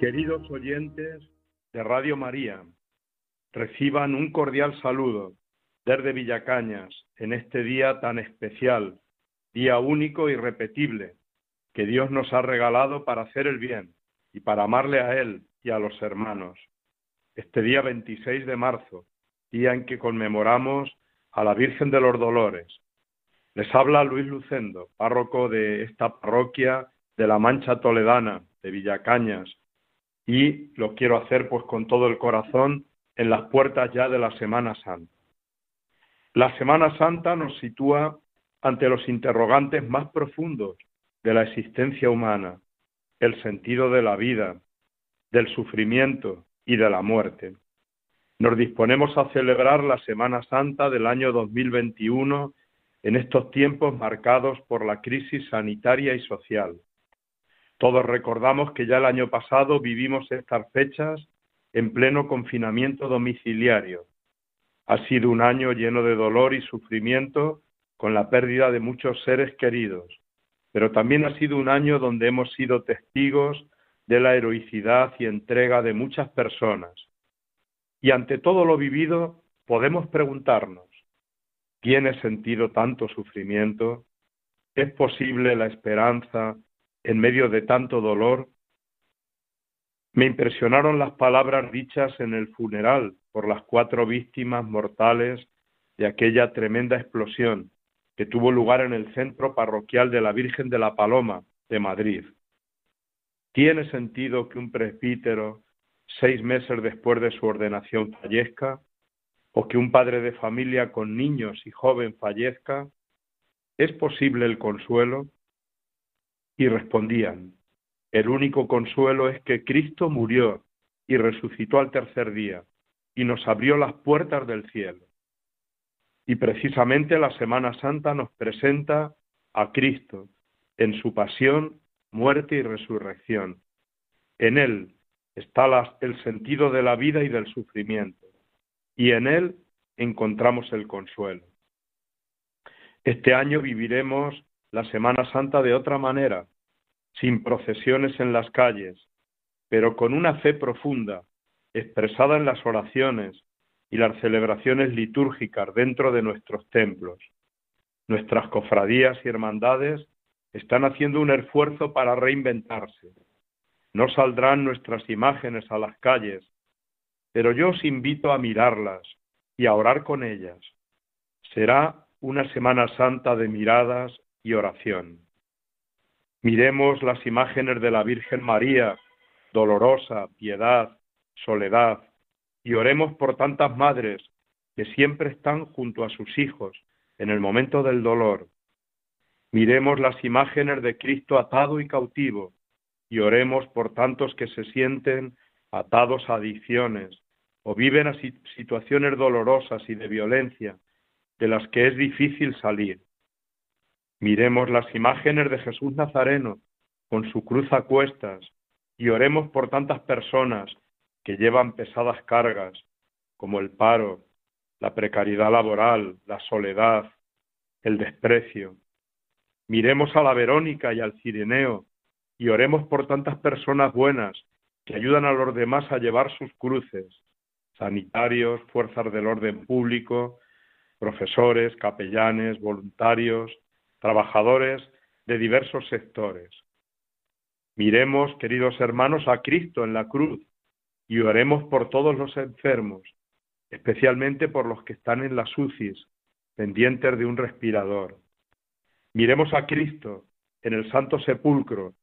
Queridos oyentes de Radio María, reciban un cordial saludo desde Villacañas en este día tan especial, día único y repetible que Dios nos ha regalado para hacer el bien y para amarle a Él y a los hermanos. Este día 26 de marzo, día en que conmemoramos a la Virgen de los Dolores. Les habla Luis Lucendo, párroco de esta parroquia de la Mancha Toledana, de Villacañas, y lo quiero hacer pues con todo el corazón en las puertas ya de la Semana Santa. La Semana Santa nos sitúa ante los interrogantes más profundos de la existencia humana, el sentido de la vida, del sufrimiento y de la muerte. Nos disponemos a celebrar la Semana Santa del año 2021 en estos tiempos marcados por la crisis sanitaria y social. Todos recordamos que ya el año pasado vivimos estas fechas en pleno confinamiento domiciliario. Ha sido un año lleno de dolor y sufrimiento con la pérdida de muchos seres queridos, pero también ha sido un año donde hemos sido testigos de la heroicidad y entrega de muchas personas. Y ante todo lo vivido, podemos preguntarnos, ¿tiene sentido tanto sufrimiento? ¿Es posible la esperanza en medio de tanto dolor, me impresionaron las palabras dichas en el funeral por las cuatro víctimas mortales de aquella tremenda explosión que tuvo lugar en el centro parroquial de la Virgen de la Paloma de Madrid. ¿Tiene sentido que un presbítero, seis meses después de su ordenación, fallezca? ¿O que un padre de familia con niños y joven fallezca? ¿Es posible el consuelo? Y respondían, el único consuelo es que Cristo murió y resucitó al tercer día y nos abrió las puertas del cielo. Y precisamente la Semana Santa nos presenta a Cristo en su pasión, muerte y resurrección. En Él está el sentido de la vida y del sufrimiento, y en Él encontramos el consuelo. Este año viviremos la Semana Santa de otra manera, sin procesiones en las calles, pero con una fe profunda, expresada en las oraciones y las celebraciones litúrgicas dentro de nuestros templos. Nuestras cofradías y hermandades están haciendo un esfuerzo para reinventarse. No saldrán nuestras imágenes a las calles, pero yo os invito a mirarlas y a orar con ellas. Será una Semana Santa de miradas y oración. Miremos las imágenes de la Virgen María, dolorosa, piedad, soledad, y oremos por tantas madres que siempre están junto a sus hijos en el momento del dolor. Miremos las imágenes de Cristo atado y cautivo, y oremos por tantos que se sienten atados a adicciones o viven a situaciones dolorosas y de violencia de las que es difícil salir. Miremos las imágenes de Jesús Nazareno con su cruz a cuestas y oremos por tantas personas que llevan pesadas cargas como el paro, la precariedad laboral, la soledad, el desprecio. Miremos a la Verónica y al Cirineo y oremos por tantas personas buenas que ayudan a los demás a llevar sus cruces, sanitarios, fuerzas del orden público, profesores, capellanes, voluntarios, trabajadores de diversos sectores. Miremos, queridos hermanos, a Cristo en la cruz y oremos por todos los enfermos, especialmente por los que están en las UCIs, pendientes de un respirador. Miremos a Cristo en el Santo Sepulcro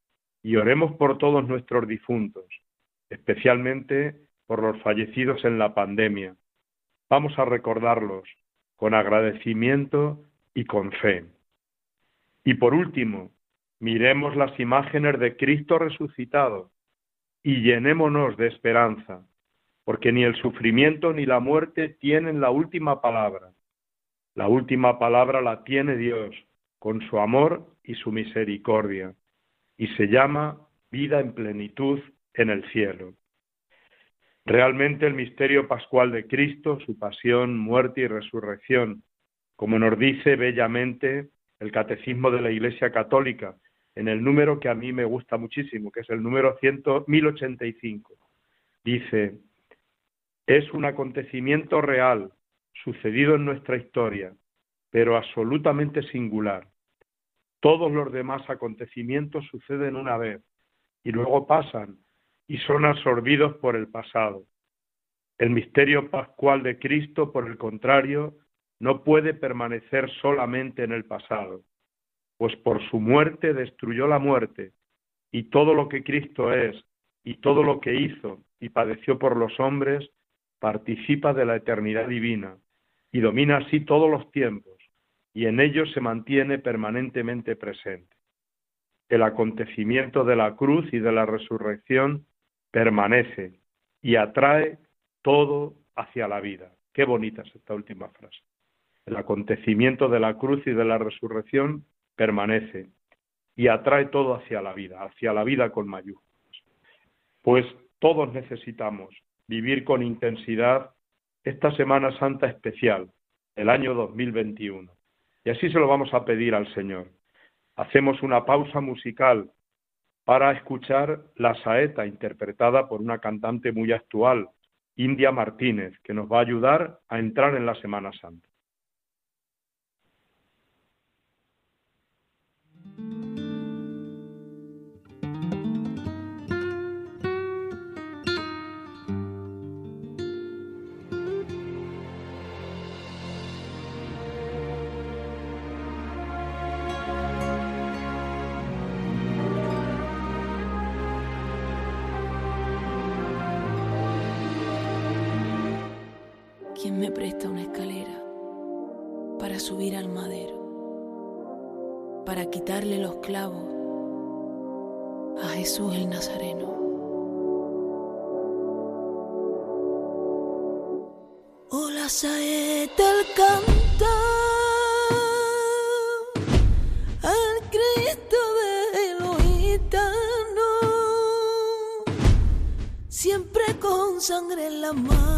y oremos por todos nuestros difuntos, especialmente por los fallecidos en la pandemia. Vamos a recordarlos con agradecimiento y con fe. Y por último, miremos las imágenes de Cristo resucitado y llenémonos de esperanza, porque ni el sufrimiento ni la muerte tienen la última palabra. La última palabra la tiene Dios con su amor y su misericordia, y se llama vida en plenitud en el cielo. Realmente el misterio pascual de Cristo, su pasión, muerte y resurrección, como nos dice bellamente el Catecismo de la Iglesia Católica, en el número que a mí me gusta muchísimo, que es el número 1085. Dice, es un acontecimiento real, sucedido en nuestra historia, pero absolutamente singular. Todos los demás acontecimientos suceden una vez y luego pasan y son absorbidos por el pasado. El misterio pascual de Cristo, por el contrario, no puede permanecer solamente en el pasado, pues por su muerte destruyó la muerte, y todo lo que Cristo es, y todo lo que hizo y padeció por los hombres, participa de la eternidad divina, y domina así todos los tiempos, y en ellos se mantiene permanentemente presente. El acontecimiento de la cruz y de la resurrección permanece y atrae todo hacia la vida. Qué bonita es esta última frase. El acontecimiento de la cruz y de la resurrección permanece y atrae todo hacia la vida, hacia la vida con mayúsculas. Pues todos necesitamos vivir con intensidad esta Semana Santa especial, el año 2021. Y así se lo vamos a pedir al Señor. Hacemos una pausa musical para escuchar la saeta interpretada por una cantante muy actual, India Martínez, que nos va a ayudar a entrar en la Semana Santa. Me presta una escalera para subir al madero, para quitarle los clavos a Jesús el Nazareno. Hola saeta el canta al Cristo de los siempre con sangre en la mano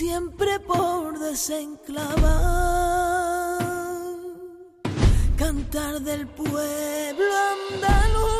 siempre por desenclavar, cantar del pueblo andaluz.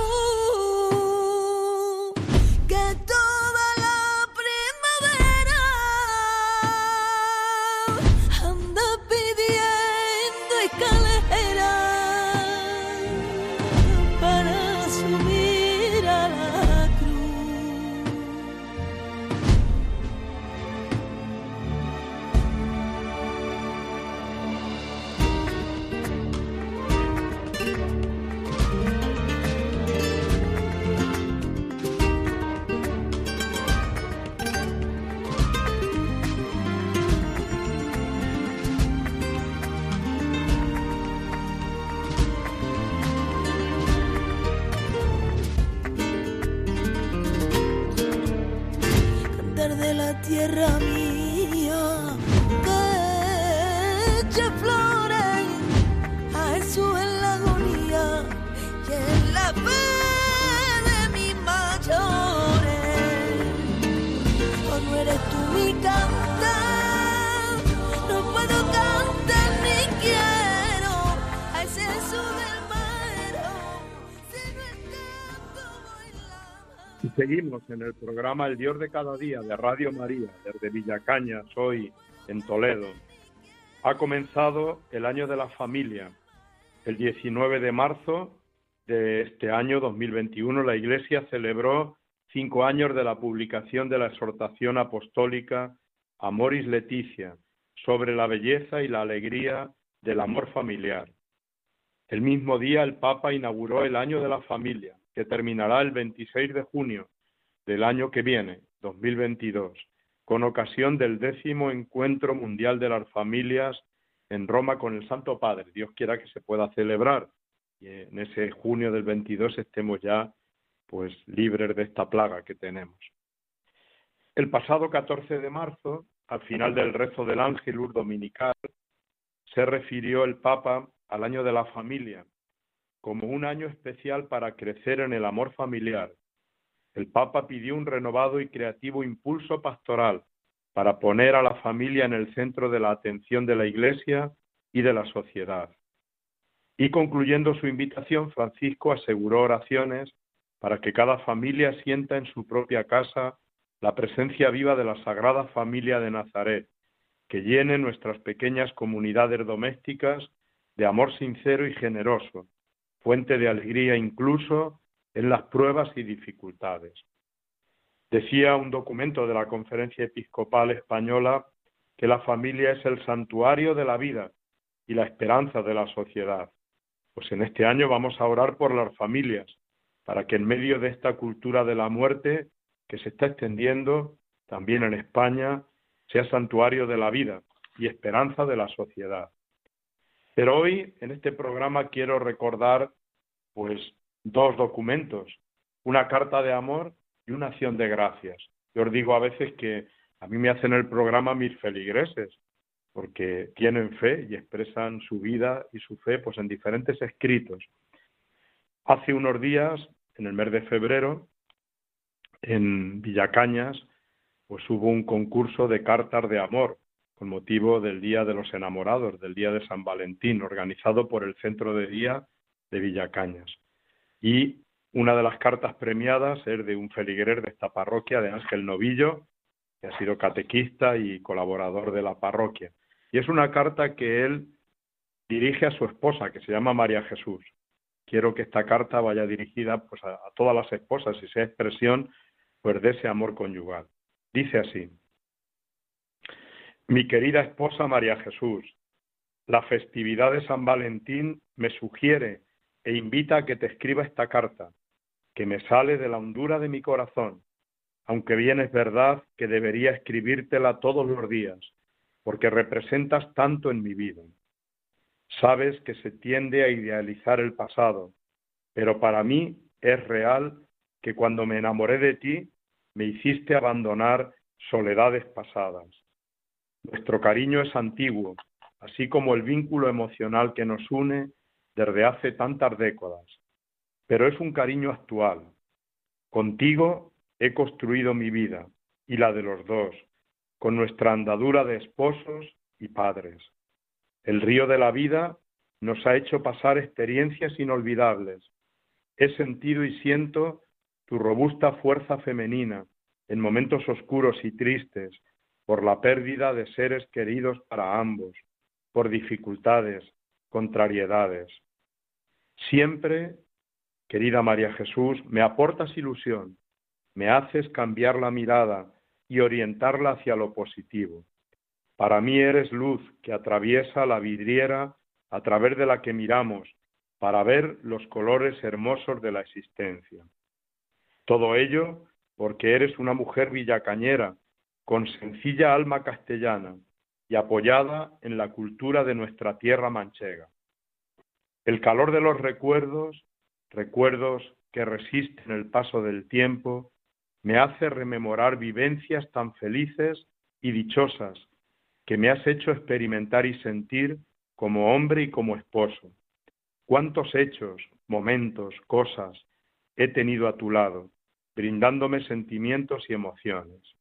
Seguimos en el programa El Dios de cada día de Radio María, desde Villacañas, hoy en Toledo. Ha comenzado el año de la familia. El 19 de marzo de este año 2021 la Iglesia celebró cinco años de la publicación de la exhortación apostólica Amoris Leticia sobre la belleza y la alegría del amor familiar. El mismo día el Papa inauguró el año de la familia terminará el 26 de junio del año que viene, 2022, con ocasión del décimo Encuentro Mundial de las Familias en Roma con el Santo Padre. Dios quiera que se pueda celebrar y en ese junio del 22 estemos ya pues libres de esta plaga que tenemos. El pasado 14 de marzo, al final del rezo del Ángelus Dominical, se refirió el Papa al año de la familia como un año especial para crecer en el amor familiar. El Papa pidió un renovado y creativo impulso pastoral para poner a la familia en el centro de la atención de la Iglesia y de la sociedad. Y concluyendo su invitación, Francisco aseguró oraciones para que cada familia sienta en su propia casa la presencia viva de la Sagrada Familia de Nazaret, que llene nuestras pequeñas comunidades domésticas de amor sincero y generoso, fuente de alegría incluso en las pruebas y dificultades. Decía un documento de la Conferencia Episcopal Española que la familia es el santuario de la vida y la esperanza de la sociedad. Pues en este año vamos a orar por las familias, para que en medio de esta cultura de la muerte que se está extendiendo también en España, sea santuario de la vida y esperanza de la sociedad. Pero hoy en este programa quiero recordar pues dos documentos, una carta de amor y una acción de gracias. Yo os digo a veces que a mí me hacen el programa mis feligreses, porque tienen fe y expresan su vida y su fe pues en diferentes escritos. Hace unos días, en el mes de febrero, en Villacañas, pues hubo un concurso de cartas de amor con motivo del Día de los Enamorados, del Día de San Valentín, organizado por el Centro de Día de Villacañas. Y una de las cartas premiadas es de un feligrer de esta parroquia, de Ángel Novillo, que ha sido catequista y colaborador de la parroquia. Y es una carta que él dirige a su esposa, que se llama María Jesús. Quiero que esta carta vaya dirigida pues, a, todas las esposas y sea expresión pues, de ese amor conyugal. Dice así, mi querida esposa María Jesús, la festividad de San Valentín me sugiere e invita a que te escriba esta carta, que me sale de la hondura de mi corazón, aunque bien es verdad que debería escribírtela todos los días, porque representas tanto en mi vida. Sabes que se tiende a idealizar el pasado, pero para mí es real que cuando me enamoré de ti, me hiciste abandonar soledades pasadas. Nuestro cariño es antiguo, así como el vínculo emocional que nos une desde hace tantas décadas, pero es un cariño actual. Contigo he construido mi vida y la de los dos, con nuestra andadura de esposos y padres. El río de la vida nos ha hecho pasar experiencias inolvidables. He sentido y siento tu robusta fuerza femenina en momentos oscuros y tristes por la pérdida de seres queridos para ambos, por dificultades, contrariedades. Siempre, querida María Jesús, me aportas ilusión, me haces cambiar la mirada y orientarla hacia lo positivo. Para mí eres luz que atraviesa la vidriera a través de la que miramos para ver los colores hermosos de la existencia. Todo ello porque eres una mujer villacañera, con sencilla alma castellana y apoyada en la cultura de nuestra tierra manchega. El calor de los recuerdos, recuerdos que resisten el paso del tiempo, me hace rememorar vivencias tan felices y dichosas que me has hecho experimentar y sentir como hombre y como esposo. Cuántos hechos, momentos, cosas he tenido a tu lado, brindándome sentimientos y emociones.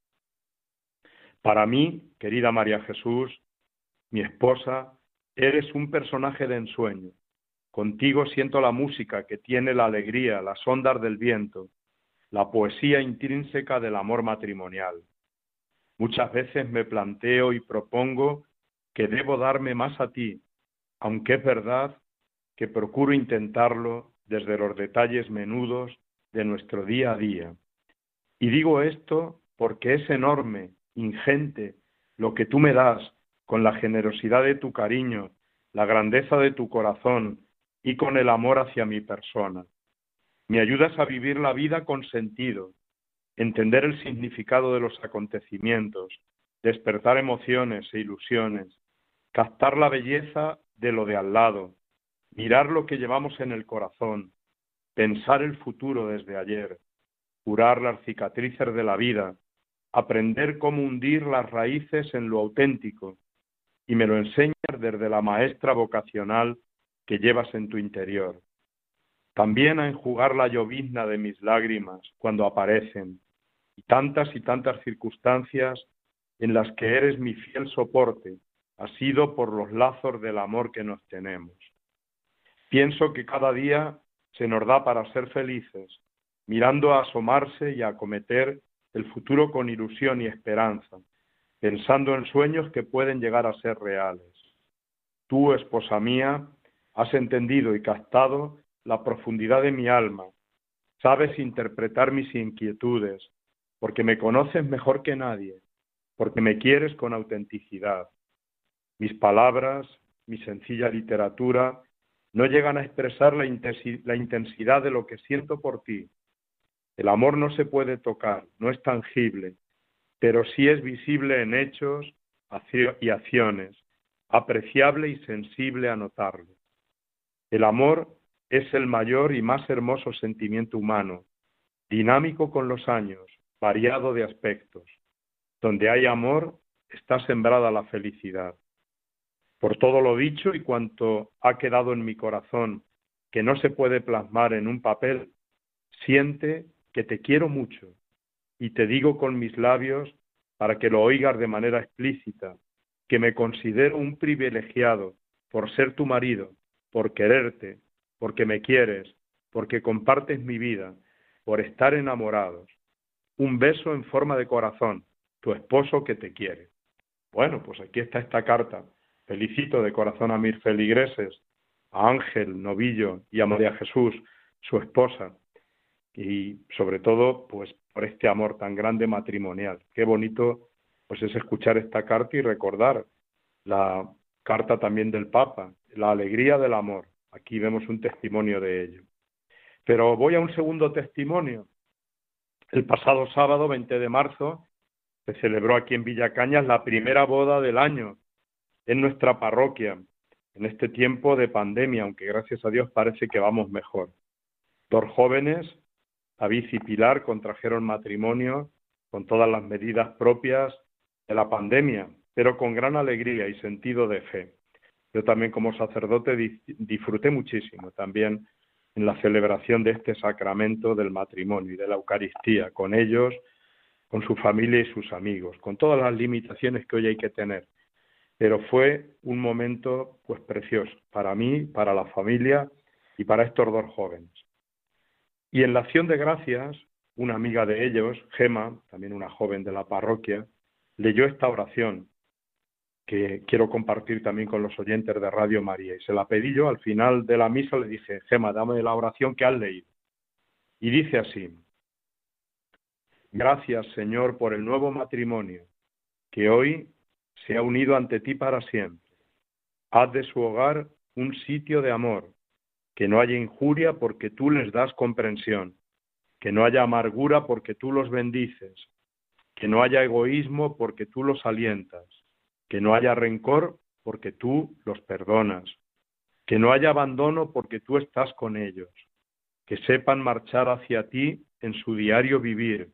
Para mí, querida María Jesús, mi esposa, eres un personaje de ensueño. Contigo siento la música que tiene la alegría, las ondas del viento, la poesía intrínseca del amor matrimonial. Muchas veces me planteo y propongo que debo darme más a ti, aunque es verdad que procuro intentarlo desde los detalles menudos de nuestro día a día. Y digo esto porque es enorme, ingente, lo que tú me das con la generosidad de tu cariño, la grandeza de tu corazón y con el amor hacia mi persona. Me ayudas a vivir la vida con sentido, entender el significado de los acontecimientos, despertar emociones e ilusiones, captar la belleza de lo de al lado, mirar lo que llevamos en el corazón, pensar el futuro desde ayer, curar las cicatrices de la vida, aprender cómo hundir las raíces en lo auténtico, y me lo enseñas desde la maestra vocacional que llevas en tu interior. También a enjugar la llovizna de mis lágrimas cuando aparecen, y tantas y tantas circunstancias en las que eres mi fiel soporte, ha sido por los lazos del amor que nos tenemos. Pienso que cada día se nos da para ser felices, mirando a asomarse y a acometer el futuro con ilusión y esperanza, pensando en sueños que pueden llegar a ser reales. Tú, esposa mía, has entendido y captado la profundidad de mi alma, sabes interpretar mis inquietudes, porque me conoces mejor que nadie, porque me quieres con autenticidad. Mis palabras, mi sencilla literatura, no llegan a expresar la intensidad de lo que siento por ti. El amor no se puede tocar, no es tangible, pero sí es visible en hechos y acciones, apreciable y sensible a notarlo. El amor es el mayor y más hermoso sentimiento humano, dinámico con los años, variado de aspectos. Donde hay amor, está sembrada la felicidad. Por todo lo dicho y cuanto ha quedado en mi corazón, que no se puede plasmar en un papel, siente que te quiero mucho y te digo con mis labios para que lo oigas de manera explícita, que me considero un privilegiado por ser tu marido, por quererte, porque me quieres, porque compartes mi vida, por estar enamorados. Un beso en forma de corazón, tu esposo que te quiere. Bueno, pues aquí está esta carta Felicito de corazón a mis feligreses, a Ángel, Novillo y a María Jesús, su esposa, y sobre todo, pues por este amor tan grande matrimonial. Qué bonito, pues es escuchar esta carta y recordar la carta también del Papa, la alegría del amor. Aquí vemos un testimonio de ello. Pero voy a un segundo testimonio. El pasado sábado, 20 de marzo, se celebró aquí en Villacañas la primera boda del año en nuestra parroquia en este tiempo de pandemia, aunque gracias a Dios parece que vamos mejor. Dos jóvenes, David y Pilar, contrajeron matrimonio con todas las medidas propias de la pandemia, pero con gran alegría y sentido de fe. Yo también como sacerdote disfruté muchísimo también en la celebración de este sacramento del matrimonio y de la Eucaristía, con ellos, con su familia y sus amigos, con todas las limitaciones que hoy hay que tener pero fue un momento pues precioso para mí, para la familia y para estos dos jóvenes. Y en la acción de gracias, una amiga de ellos, Gema, también una joven de la parroquia, leyó esta oración que quiero compartir también con los oyentes de Radio María. Y se la pedí yo al final de la misa, le dije, Gema, dame la oración que has leído. Y dice así, gracias Señor por el nuevo matrimonio que hoy se ha unido ante ti para siempre. Haz de su hogar un sitio de amor, que no haya injuria porque tú les das comprensión, que no haya amargura porque tú los bendices, que no haya egoísmo porque tú los alientas, que no haya rencor porque tú los perdonas, que no haya abandono porque tú estás con ellos, que sepan marchar hacia ti en su diario vivir,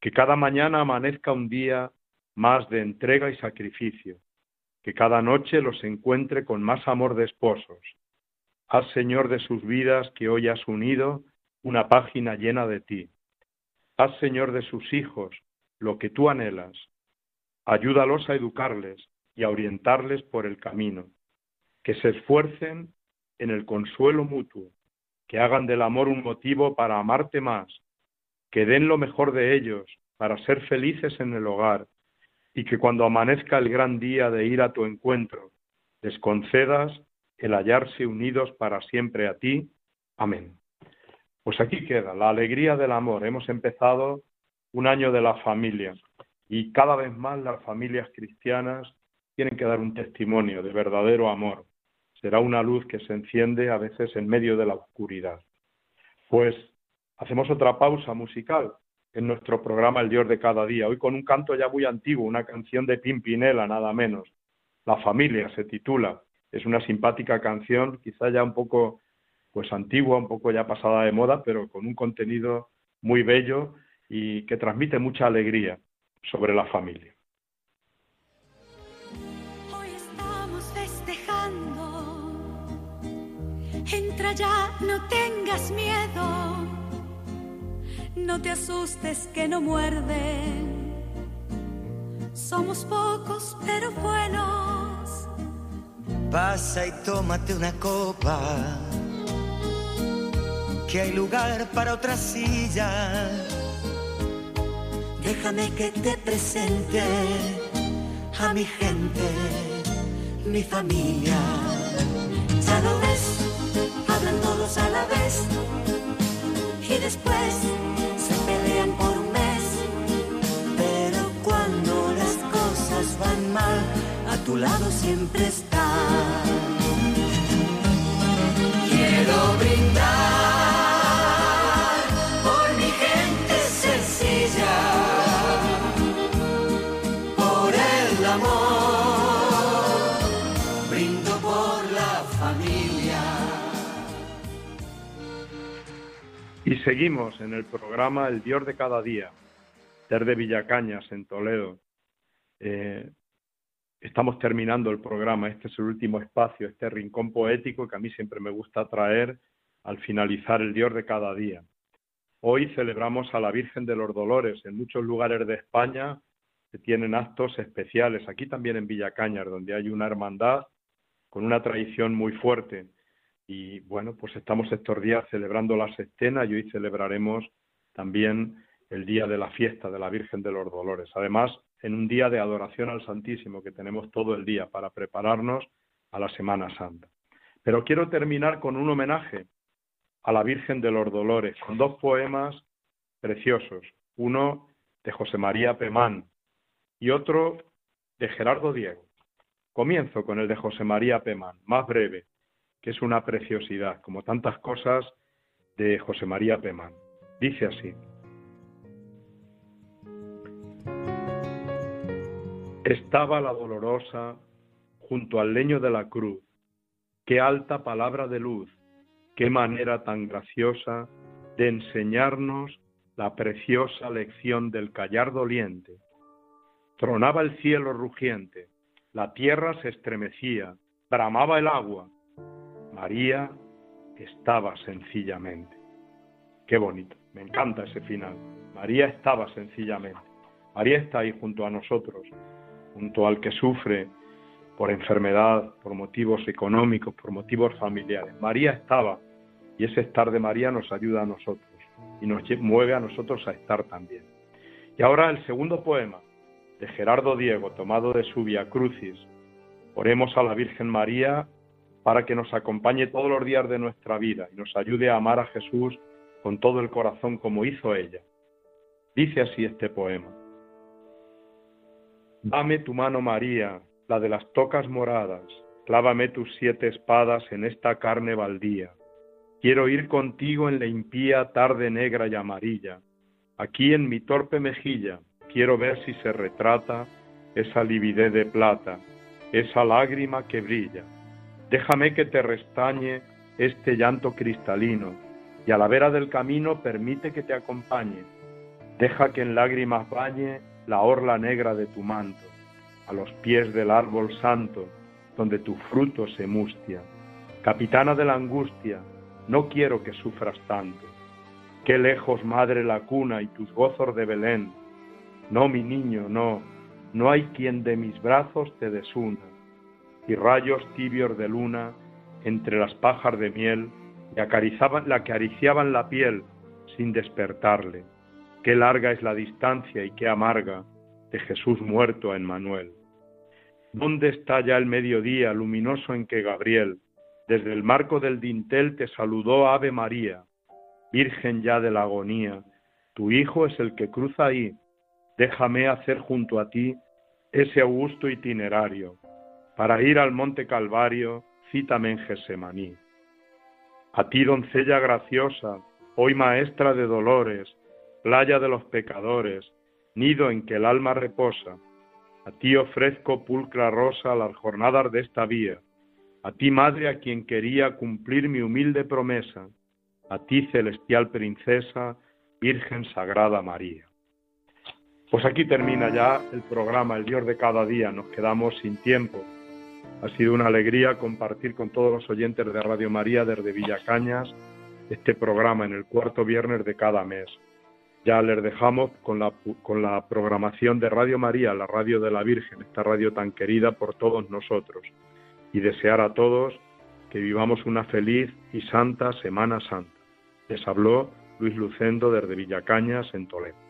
que cada mañana amanezca un día más de entrega y sacrificio, que cada noche los encuentre con más amor de esposos. Haz, Señor, de sus vidas que hoy has unido una página llena de ti. Haz, Señor, de sus hijos lo que tú anhelas. Ayúdalos a educarles y a orientarles por el camino. Que se esfuercen en el consuelo mutuo, que hagan del amor un motivo para amarte más, que den lo mejor de ellos para ser felices en el hogar y que cuando amanezca el gran día de ir a tu encuentro, les concedas el hallarse unidos para siempre a ti. Amén. Pues aquí queda la alegría del amor. Hemos empezado un año de la familia y cada vez más las familias cristianas tienen que dar un testimonio de verdadero amor. Será una luz que se enciende a veces en medio de la oscuridad. Pues hacemos otra pausa musical en nuestro programa El Dios de cada día. Hoy con un canto ya muy antiguo, una canción de Pimpinela, nada menos. La familia se titula. Es una simpática canción, quizá ya un poco pues antigua, un poco ya pasada de moda, pero con un contenido muy bello y que transmite mucha alegría sobre la familia. Hoy estamos festejando. Entra ya, no tengas miedo. No te asustes que no muerden. Somos pocos pero buenos. Pasa y tómate una copa. Que hay lugar para otra silla Déjame que te presente a mi gente, mi familia. Ya lo ves, hablan todos a la vez y después se pelean por un mes. Pero cuando las cosas van mal, a tu lado siempre está. Quiero brindar. Y seguimos en el programa El Dios de cada día, desde Villacañas, en Toledo. Eh, estamos terminando el programa, este es el último espacio, este rincón poético que a mí siempre me gusta traer al finalizar el Dios de cada día. Hoy celebramos a la Virgen de los Dolores. En muchos lugares de España se tienen actos especiales, aquí también en Villacañas, donde hay una hermandad con una tradición muy fuerte y bueno, pues estamos estos días celebrando la sextena y hoy celebraremos también el día de la fiesta de la Virgen de los Dolores. Además, en un día de adoración al Santísimo que tenemos todo el día para prepararnos a la Semana Santa. Pero quiero terminar con un homenaje a la Virgen de los Dolores, con dos poemas preciosos. Uno de José María Pemán y otro de Gerardo Diego. Comienzo con el de José María Pemán, más breve, que es una preciosidad, como tantas cosas de José María Pemán. Dice así. Estaba la dolorosa junto al leño de la cruz. Qué alta palabra de luz, qué manera tan graciosa de enseñarnos la preciosa lección del callar doliente. Tronaba el cielo rugiente, la tierra se estremecía, bramaba el agua, María estaba sencillamente. Qué bonito, me encanta ese final. María estaba sencillamente. María está ahí junto a nosotros, junto al que sufre por enfermedad, por motivos económicos, por motivos familiares. María estaba y ese estar de María nos ayuda a nosotros y nos mueve a nosotros a estar también. Y ahora el segundo poema de Gerardo Diego, tomado de su Via Crucis. Oremos a la Virgen María para que nos acompañe todos los días de nuestra vida y nos ayude a amar a Jesús con todo el corazón como hizo ella. Dice así este poema. Dame tu mano María, la de las tocas moradas, clávame tus siete espadas en esta carne baldía. Quiero ir contigo en la impía tarde negra y amarilla. Aquí en mi torpe mejilla quiero ver si se retrata esa lividez de plata, esa lágrima que brilla Déjame que te restañe este llanto cristalino, y a la vera del camino permite que te acompañe. Deja que en lágrimas bañe la orla negra de tu manto, a los pies del árbol santo, donde tu fruto se mustia. Capitana de la angustia, no quiero que sufras tanto. Qué lejos, madre, la cuna y tus gozos de Belén. No, mi niño, no, no hay quien de mis brazos te desuna y rayos tibios de luna entre las pajas de miel le acariciaban, acariciaban la piel sin despertarle. Qué larga es la distancia y qué amarga de Jesús muerto en Manuel. ¿Dónde está ya el mediodía luminoso en que Gabriel, desde el marco del dintel, te saludó Ave María? Virgen ya de la agonía, tu Hijo es el que cruza ahí. Déjame hacer junto a ti ese augusto itinerario para ir al monte Calvario, cítame en Gesemaní. A ti, doncella graciosa, hoy maestra de dolores, playa de los pecadores, nido en que el alma reposa, A ti ofrezco pulcra rosa las jornadas de esta vía. A ti, madre, a quien quería cumplir mi humilde promesa. A ti, celestial princesa, Virgen Sagrada María. Pues aquí termina ya el programa El Dios de cada día. Nos quedamos sin tiempo. Ha sido una alegría compartir con todos los oyentes de Radio María desde Villacañas este programa en el cuarto viernes de cada mes. Ya les dejamos con la, programación de Radio María, la radio de la Virgen, esta radio tan querida por todos nosotros. Y desear a todos que vivamos una feliz y santa Semana Santa. Les habló Luis Lucendo desde Villacañas, en Toledo.